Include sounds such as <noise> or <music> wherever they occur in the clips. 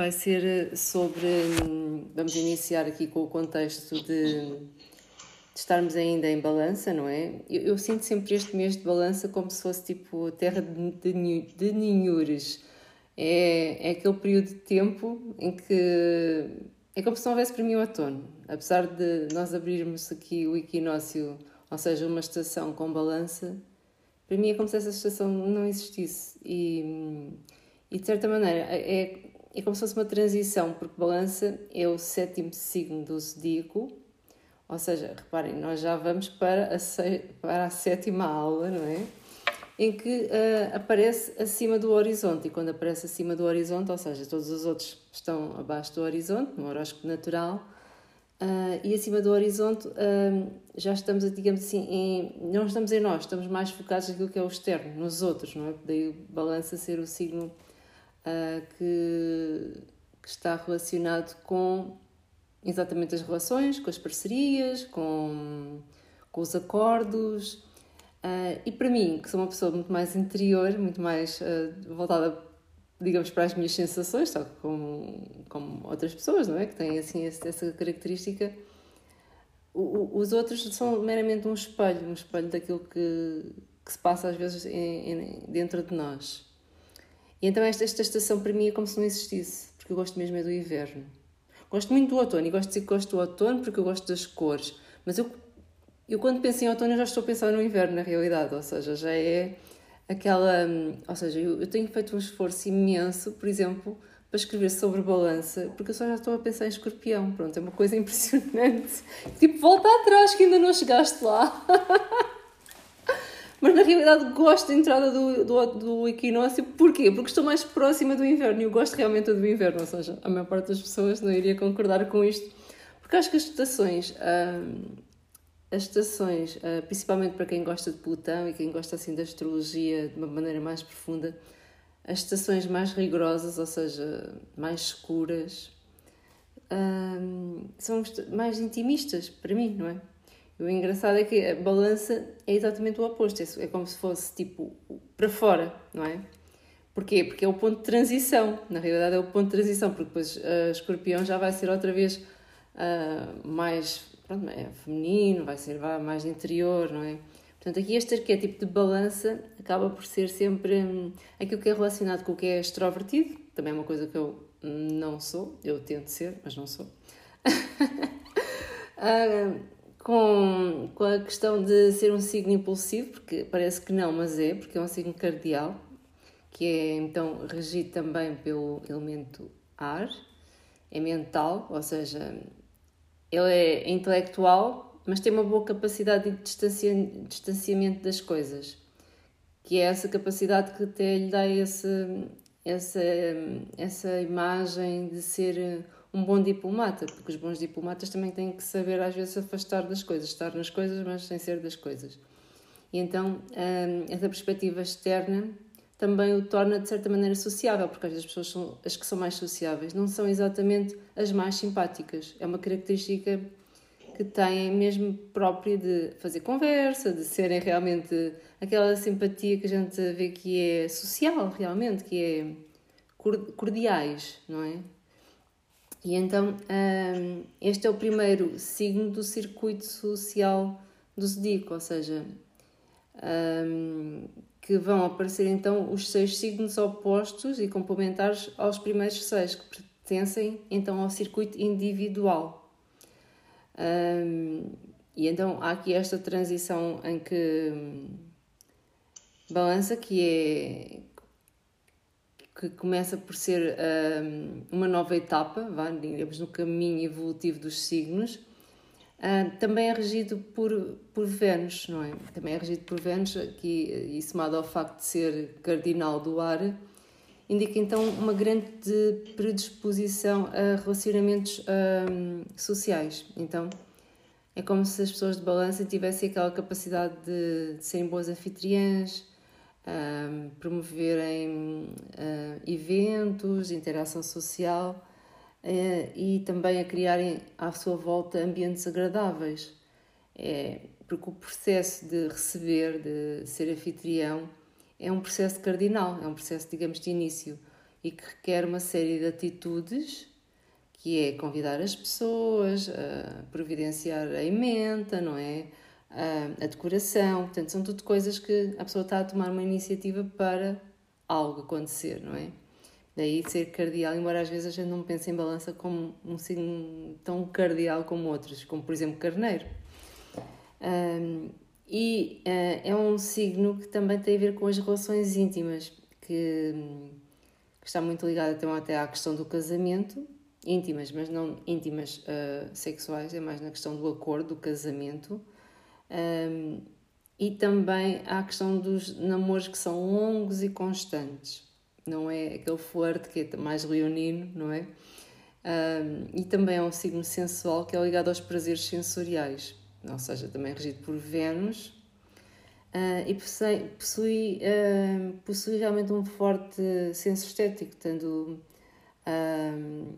vai ser sobre. Hum, vamos iniciar aqui com o contexto de, de estarmos ainda em balança, não é? Eu, eu, sinto sempre este mês de balança como se fosse tipo terra de, de, de. É, é aquele período de tempo em que é como se não houvesse para mim o outono. Apesar de nós abrirmos aqui o equinócio, ou seja, uma estação com balança, para mim é como se essa estação não existisse. E, e de certa maneira é, é como se fosse uma transição, porque balança é o sétimo signo do zodíaco, ou seja, reparem, nós já vamos para a, para a sétima aula, não é? Em que uh, aparece acima do horizonte, e quando aparece acima do horizonte, ou seja, todos os outros estão abaixo do horizonte, no horóscopo natural, uh, e acima do horizonte uh, já estamos, digamos assim, em, não estamos em nós, estamos mais focados naquilo que é o externo, nos outros, não é? Daí balança ser o signo uh, que, que, está relacionado com exatamente as relações, com as parcerias, com, com os acordos. Uh, e para mim, que sou uma pessoa muito mais interior, muito mais uh, voltada, digamos, para as minhas sensações, tal como, como outras pessoas, não é? Que têm assim essa característica. Os outros são meramente um espelho, um espelho daquilo que, que se passa às vezes em, em, dentro de nós. E então esta, esta estação para mim é como se não existisse, porque eu gosto mesmo é do inverno. Gosto muito do outono e gosto de dizer que gosto do outono porque eu gosto das cores, mas eu, eu quando penso em outono já estou a pensar no inverno na realidade, ou seja, já é aquela. Ou seja, eu, eu tenho feito um esforço imenso, por exemplo, para escrever sobre balança, porque eu só já estou a pensar em escorpião. Pronto, é uma coisa <laughs> impressionante. Tipo, volta atrás que ainda não chegaste lá. <laughs> Mas na realidade gosto da entrada do, do, do equinócio. Porquê? Porque estou mais próxima do inverno e eu gosto realmente do inverno. Ou seja, a maior parte das pessoas não iria concordar com isto. Porque acho que as estações, hum, as estações, hum, principalmente para quem gosta de Plutão e quem gosta assim da astrologia de uma maneira mais profunda, as estações mais rigorosas, ou seja, mais escuras, hum, são mais intimistas para mim, não é? O engraçado é que a balança é exatamente o oposto, é como se fosse tipo para fora, não é? Porquê? Porque é o ponto de transição, na realidade é o ponto de transição, porque depois uh, escorpião já vai ser outra vez uh, mais pronto, é feminino, vai ser mais interior, não é? Portanto, aqui este arquétipo de balança acaba por ser sempre um, aquilo que é relacionado com o que é extrovertido, também é uma coisa que eu não sou, eu tento ser, mas não sou. uh, <laughs> com, com a questão de ser um signo impulsivo, porque parece que não, mas é, porque é um signo cardial, que é então regido também pelo elemento ar, é mental, ou seja, ele é intelectual, mas tem uma boa capacidade de distanciamento das coisas, que é essa capacidade que até lhe dá esse, essa, essa imagem de ser um bom diplomata, porque os bons diplomatas também têm que saber às vezes afastar das coisas, estar nas coisas, mas sem ser das coisas. E então hum, essa perspectiva externa também o torna de certa maneira sociável, porque às vezes as pessoas são, as que são mais sociáveis não são exatamente as mais simpáticas. É uma característica que têm mesmo própria de fazer conversa, de serem realmente aquela simpatia que a gente vê que é social realmente, que é cordiais, não é? E então um, este é o primeiro signo do circuito social do zodíaco, ou seja, um, que vão aparecer então os seis signos opostos e complementares aos primeiros seis, que pertencem então ao circuito individual. Um, e então há aqui esta transição em que hum, balança, que é que começa por ser um, uma nova etapa, vá, digamos, no caminho evolutivo dos signos, uh, também é regido por, por Vênus, não é? Também é regido por Vênus, aqui, e somado ao facto de ser cardinal do ar, indica então uma grande predisposição a relacionamentos um, sociais. Então, é como se as pessoas de balança tivessem aquela capacidade de, de serem boas anfitriãs, um, promoverem uh, eventos interação social uh, e também a criarem à sua volta ambientes agradáveis. É, porque o processo de receber, de ser anfitrião, é um processo cardinal, é um processo, digamos, de início. e que requer uma série de atitudes, que é convidar as pessoas, a providenciar a emenda, não é? A, decoração, portanto, são tudo coisas que a pessoa está a tomar uma iniciativa para algo acontecer, não é? Daí ser cardeal, embora às vezes a gente não pense em balança como um signo tão cardeal como outros, como por exemplo carneiro. Um, e uh, é um signo que também tem a ver com as relações íntimas, que, que está muito ligado então, até à questão do casamento, íntimas, mas não íntimas uh, sexuais, é mais na questão do acordo, do casamento. Um, e também à questão dos namoros que são longos e constantes. Não é aquele flerte que é mais leonino, não é? Um, e também é um signo sensual que é ligado aos prazeres sensoriais ou seja, também é regido por Vênus, uh, e possui, possui, uh, possui, realmente um forte senso estético, tendo uh,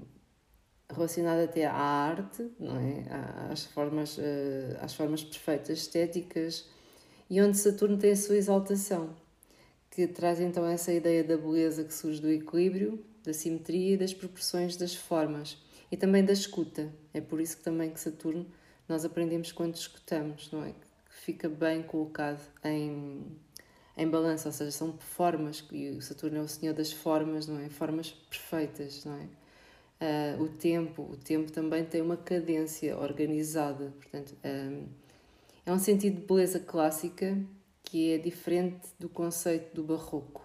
relacionado até à arte, não é? às, formas, às formas perfeitas estéticas, e onde Saturno tem a sua exaltação, que traz então essa ideia da beleza que surge do equilíbrio, da simetria e das proporções das formas, e também da escuta. É por isso que também que Saturno nós aprendemos quando escutamos, não é? Que fica bem colocado em, em balança, ou seja, são formas, e Saturno é o senhor das formas, não é? Formas perfeitas, não é? Uh, o tempo, o tempo também tem uma cadência organizada, portanto, um, é um sentido de beleza clássica que é diferente do conceito do barroco,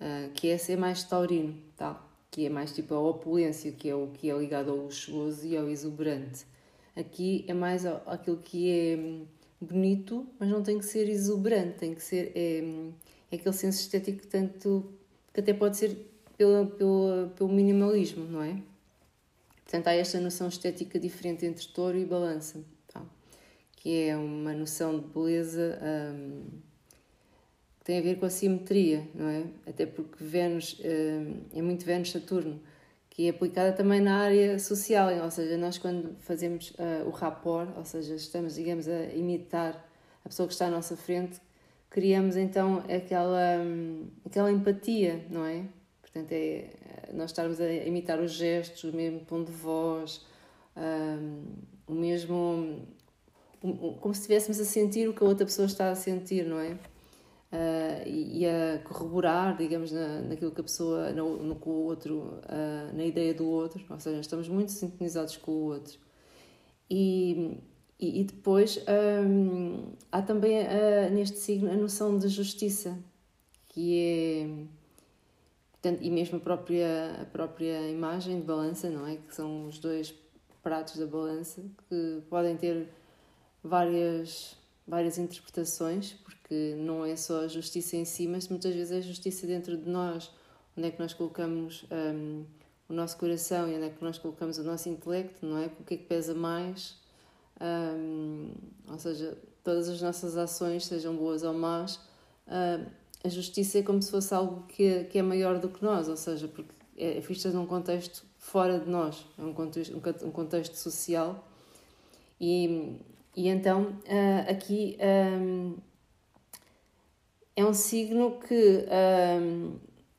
uh, que é ser mais taurino, tá? que é mais tipo a opulência, que é o que é ligado ao luxuoso e ao exuberante. Aqui é mais aquilo que é hum, bonito, mas não tem que ser exuberante, tem que ser é, hum, é aquele senso estético tanto que até pode ser pelo, pelo, minimalismo, não é? Portanto, há esta noção estética diferente entre touro e balança, tá? que é uma noção de beleza um, que tem a ver com a simetria, não é? Até porque Vênus um, é muito Vênus-Saturno que é aplicada também na área social, ou seja, nós quando fazemos uh, o rapport, ou seja, estamos, digamos, a imitar a pessoa que está à nossa frente, criamos então aquela, um, aquela empatia, não é? Portanto, é nós estarmos a imitar os gestos, o mesmo tom de voz, um, o mesmo. Como se estivéssemos a sentir o que a outra pessoa está a sentir, não é? uh, e, a corroborar, digamos, na, naquilo que a pessoa, no, no o outro, uh, na ideia do outro, ou seja, estamos muito sintonizados com o outro. E, e, e depois um, há também uh, neste signo a noção de justiça, que é. Portanto, e mesmo a própria, a própria imagem de balança, não é? Que são os dois pratos da balança que podem ter várias, várias interpretações, porque não é só a justiça em si, mas muitas vezes é a justiça dentro de nós, onde é que nós colocamos um, o nosso coração e onde é que nós colocamos o nosso intelecto, não é? O que é que pesa mais? Um, ou seja, todas as nossas ações, sejam boas ou más, uh, a justiça é como se fosse algo que é, que é maior do que nós, ou seja, porque é vista num contexto fora de nós, é um contexto, um contexto social. E, e então, uh, aqui. Um, é um signo que um,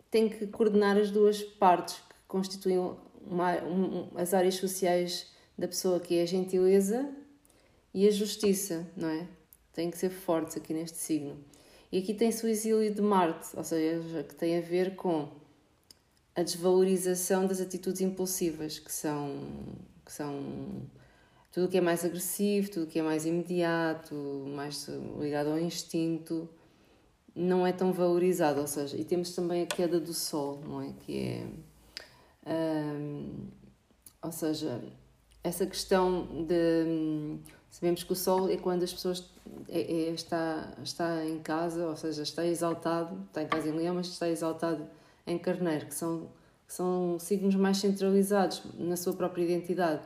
tem que coordenar as duas partes que constituem uma, um, as áreas sociais da pessoa, que é a gentileza e a justiça, não é? Tem que ser fortes aqui neste signo. E aqui tem-se o exílio de Marte, ou seja, que tem a ver com a desvalorização das atitudes impulsivas, que são, que são tudo o que é mais agressivo, tudo o que é mais imediato, mais ligado ao instinto não é tão valorizado, ou seja, e temos também a queda do sol, não é? Que é. Um, ou seja, essa questão de. Sabemos que o sol é quando as pessoas. É, é, está, está em casa, ou seja, está exaltado, está em casa em leão, mas está exaltado em carneiro, que são, que são signos mais centralizados na sua própria identidade,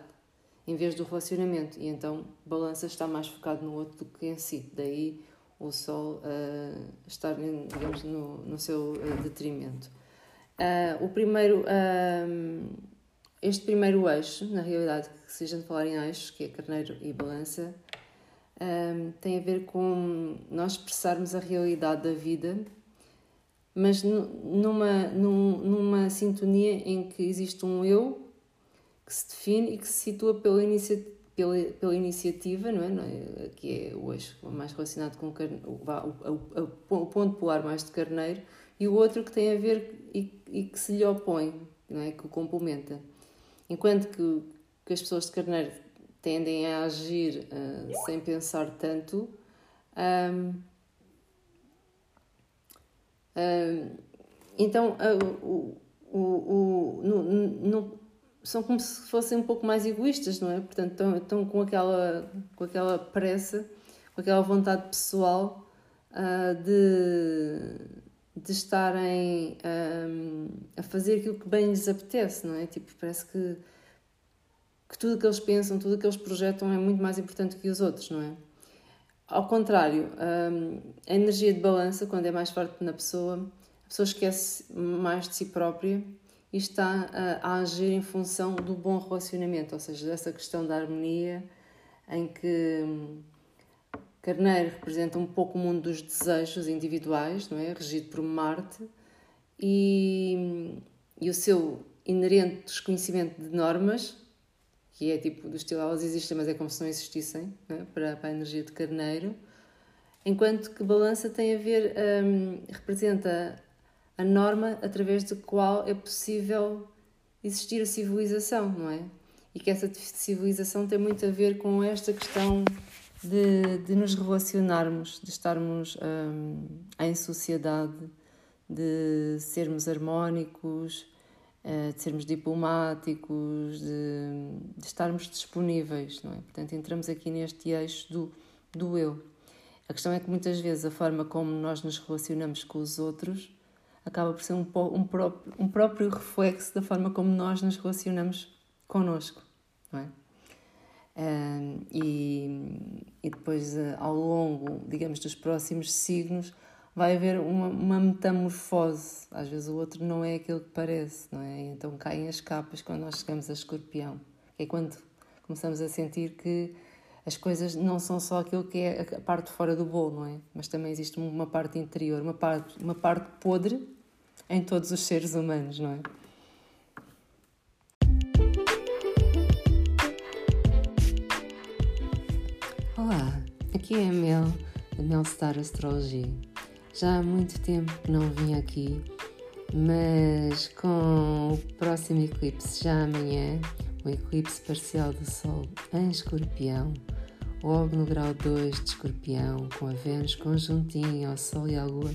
em vez do relacionamento. E então, balança está mais focado no outro do que em si. Daí o Sol uh, estar, digamos, no, no seu uh, detrimento. Uh, o primeiro, este primeiro eixo, na realidade, se a gente falar em eixos, que é Carneiro e Balança, tem a ver com nós expressarmos a realidade da vida, mas numa, numa sintonia em que existe um eu que se define e que se situa pela, inicia, pela, pela iniciativa, não é? não é? que é hoje mais relacionado com o, o, o, o, ponto polar mais de carneiro, e o outro que tem a ver e, e que se lhe opõe, não é? que o complementa. Enquanto que, que as pessoas de carneiro tendem a agir uh, sem pensar tanto, um, então uh, no, no, são como se fossem um pouco mais egoístas, não é? Portanto, estão, estão com, aquela, com aquela pressa, com aquela vontade pessoal uh, de, de estarem um, a fazer aquilo que bem lhes apetece, não é? Tipo, parece que que tudo o que eles pensam, tudo o que eles projetam é muito mais importante que os outros, não é? Ao contrário, hum, a energia de balança, quando é mais forte na pessoa, a pessoa esquece mais de si própria e está a, agir em função do bom relacionamento, ou seja, dessa questão da harmonia, em que hum, Carneiro representa um pouco o mundo dos desejos individuais, não é? Regido por Marte, e, hum, e o seu inerente desconhecimento de normas que é tipo do estilo elas existem, mas é como se não existissem é? para, para a energia de carneiro, enquanto que balança tem a ver, um, representa a norma através da qual é possível existir a civilização, não é? E que essa civilização tem muito a ver com esta questão de, de nos relacionarmos, de estarmos um, em sociedade, de sermos harmónicos, de sermos diplomáticos, de, de, estarmos disponíveis, não é? Portanto, entramos aqui neste eixo do, do eu. A questão é que muitas vezes a forma como nós nos relacionamos com os outros acaba por ser um, um, próprio, um próprio reflexo da forma como nós nos relacionamos connosco, não é? E, e depois, eh, ao longo, digamos, dos próximos signos, vai haver uma, uma metamorfose. Às vezes o outro não é aquilo que parece, não é? Então caem as capas quando nós chegamos a escorpião. É quando começamos a sentir que as coisas não são só aquilo que é a parte fora do bolo, não é? Mas também existe uma parte interior, uma parte, uma parte podre em todos os seres humanos, não é? Olá, aqui é a Mel, da Mel Star Astrology. Já há muito tempo que não vim aqui, mas com o próximo eclipse já amanhã, o eclipse parcial do Sol em Escorpião, logo no grau 2 de Escorpião, com a Vênus conjuntinho ao Sol e à Lua,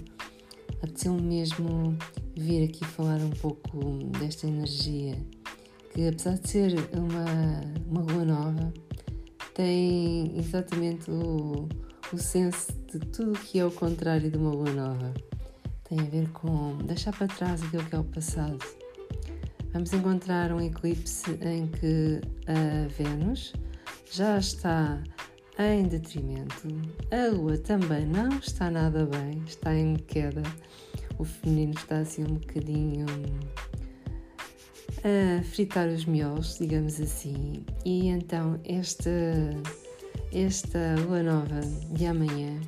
apeteceu mesmo vir aqui falar um pouco desta energia que, apesar de ser uma, uma lua nova, tem exatamente o o senso de tudo que é o contrário de uma lua nova. Tem a ver com deixar para trás aquilo que é o passado. Vamos encontrar um eclipse em que a Vênus já está em detrimento, a Lua também não está nada bem, está em queda. O feminino está assim um bocadinho a fritar os miolos, digamos assim. E então esta esta lua nova de amanhã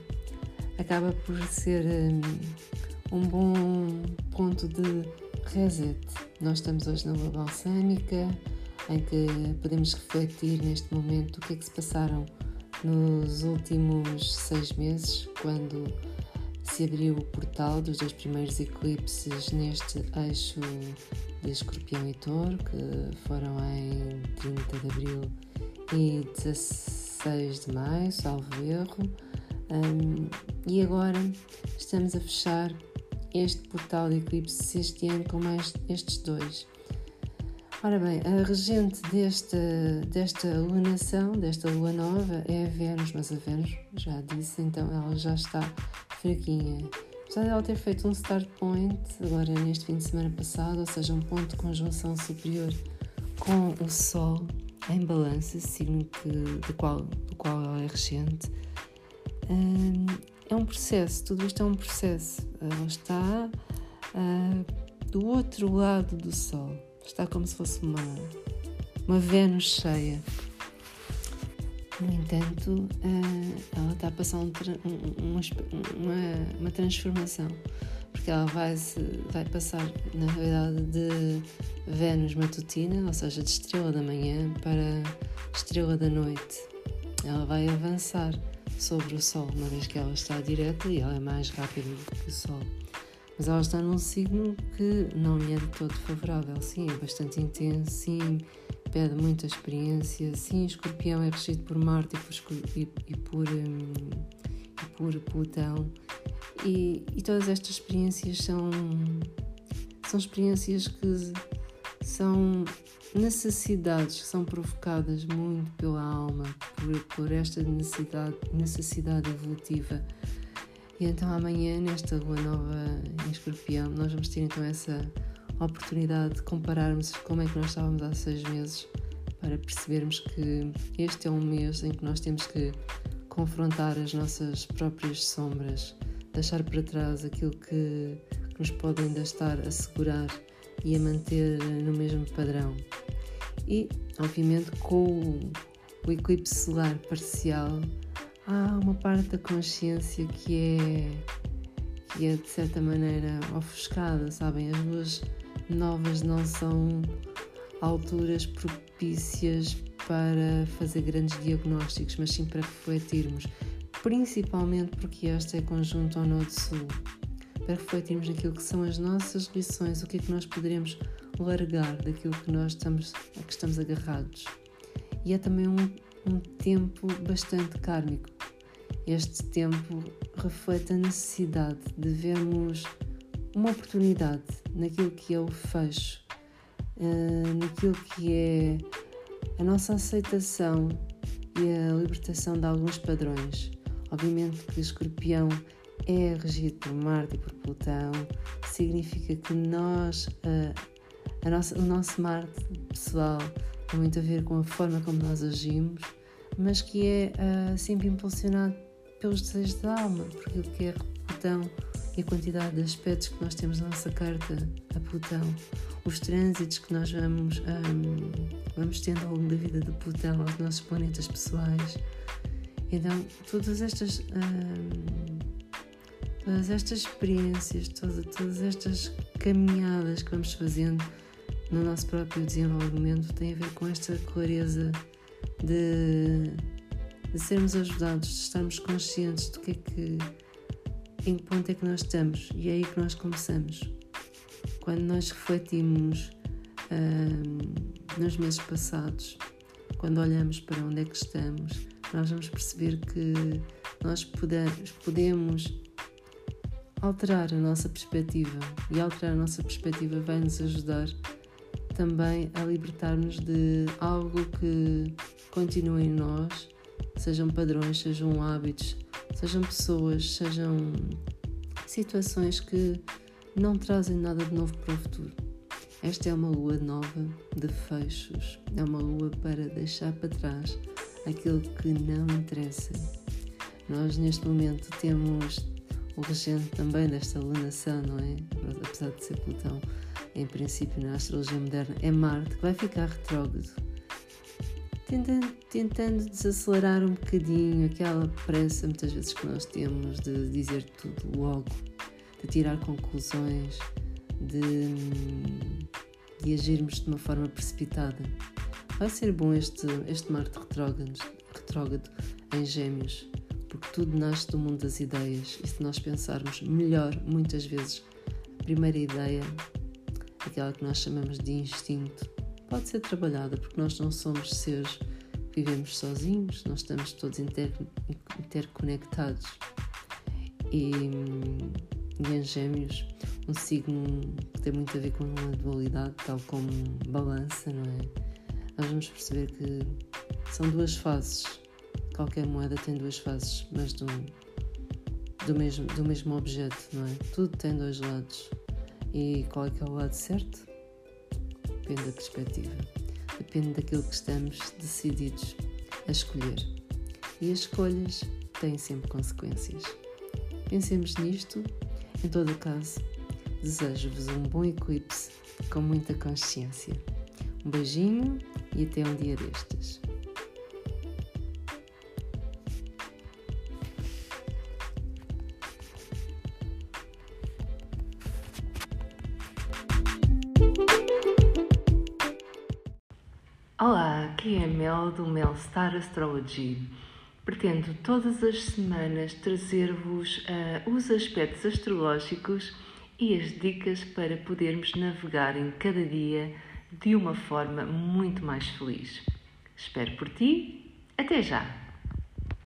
acaba por ser um, um bom ponto de reset. Nós estamos hoje na lua balsâmica, em que podemos refletir neste momento o que é que se passaram nos últimos seis meses, quando se abriu o portal dos dois primeiros eclipses neste eixo de Escorpião e Touro, que foram em 30 de abril e 16 6 de maio, salvo erro, um, e agora estamos a fechar este portal de eclipse este ano com mais estes dois. Ora bem, a regente desta, desta lunação, desta lua nova, é a Vênus, mas a Vênus, já disse, então ela já está fraquinha. Apesar de ela ter feito um start point agora neste fim de semana passado, ou seja, um ponto de conjunção superior com o Sol, em balança, signo que, do, qual, do qual ela é regente, hum, é um processo, tudo isto é um processo. Ela está uh, do outro lado do Sol, está como se fosse uma, uma Vênus cheia. No entanto, uh, ela está a passar um, uma, uma transformação. Porque ela vai, se, vai passar, na realidade, de Vênus matutina, ou seja, de estrela da manhã para estrela da noite. Ela vai avançar sobre o Sol, uma vez que ela está direta e ela é mais rápida que o Sol. Mas ela está num signo que não lhe é de todo favorável. Sim, é bastante intenso, sim, pede muita experiência. Sim, escorpião é regido por Marte e por, e, e por, um, e por Plutão. E, e todas estas experiências são, são experiências que são necessidades que são provocadas muito pela alma, por, por esta necessidade, necessidade evolutiva. E então amanhã, nesta lua nova em escorpião, nós vamos ter então essa oportunidade de compararmos como é que nós estávamos há seis meses para percebermos que este é um mês em que nós temos que confrontar as nossas próprias sombras, deixar para trás aquilo que, que nos pode ainda estar a segurar e a manter no mesmo padrão. E, obviamente, com o eclipse solar parcial, há uma parte da consciência que é, que é de certa maneira ofuscada, sabem? As luas novas não são alturas propícias para fazer grandes diagnósticos, mas sim para refletirmos, principalmente porque esta é conjunto ao Norte Sul para refletirmos naquilo que são as nossas lições, o que é que nós poderemos largar daquilo que nós estamos, a que estamos agarrados. E é também um, um tempo bastante kármico. Este tempo reflete a necessidade de vermos uma oportunidade naquilo que é o fecho, uh, naquilo que é a nossa aceitação e a libertação de alguns padrões. Obviamente que Escorpião é regido por Marte e por Plutão, significa que nós, a, a nossa, o nosso Marte pessoal tem muito a ver com a forma como nós agimos, mas que é uh, sempre impulsionado pelos desejos da alma, porque o que é Plutão e a quantidade de aspectos que nós temos na nossa carta a Plutão, os trânsitos que nós vamos, um, vamos tendo ao longo da vida de Plutão aos nossos planetas pessoais. Então, todas estas. Um, todas estas experiências, todas, todas estas caminhadas que vamos fazendo no nosso próprio desenvolvimento têm a ver com esta clareza de, de sermos ajudados, de estarmos conscientes do que é que em que ponto é que nós estamos e é aí que nós começamos. Quando nós refletimos hum, nos meses passados, quando olhamos para onde é que estamos, nós vamos perceber que nós podemos, podemos alterar a nossa perspectiva e alterar a nossa perspectiva vai nos ajudar também a libertar-nos de algo que continua em nós, sejam padrões, sejam hábitos, sejam pessoas, sejam situações que não trazem nada de novo para o futuro. Esta é uma lua nova de fechos, é uma lua para deixar para trás aquilo que não interessa. Nós neste momento temos o regente também desta lunação, não é? Apesar de ser Plutão, em princípio na astrologia moderna, é Marte, que vai ficar retrógrado. Tentando, tentando desacelerar um bocadinho aquela pressa, muitas vezes, que nós temos de dizer tudo logo, de tirar conclusões, de, de agirmos de uma forma precipitada. Vai ser bom este, este Marte retrógrado, em Gêmeos porque tudo nasce do mundo das ideias e se nós pensarmos melhor, muitas vezes, a primeira ideia, aquela que nós chamamos de instinto, pode ser trabalhada porque nós não somos seres que vivemos sozinhos, nós estamos todos inter, interconectados. E, e em Gêmeos, um signo que tem muito a ver com a dualidade, tal como balança, não é? Nós vamos perceber que são duas fases Qualquer moeda tem duas faces, mas do, do, mesmo, do mesmo objeto, não é? Tudo tem dois lados. E qual é que é o lado certo? Depende da perspectiva. Depende daquilo que estamos decididos a escolher. E as escolhas têm sempre consequências. Pensemos nisto. Em todo caso, desejo-vos um bom eclipse com muita consciência. Um beijinho e até um dia destes. Olá, aqui é Mel do Mel Star Astrology. Pretendo todas as semanas trazer-vos uh, os aspectos astrológicos e as dicas para podermos navegar em cada dia de uma forma muito mais feliz. Espero por ti. Até já!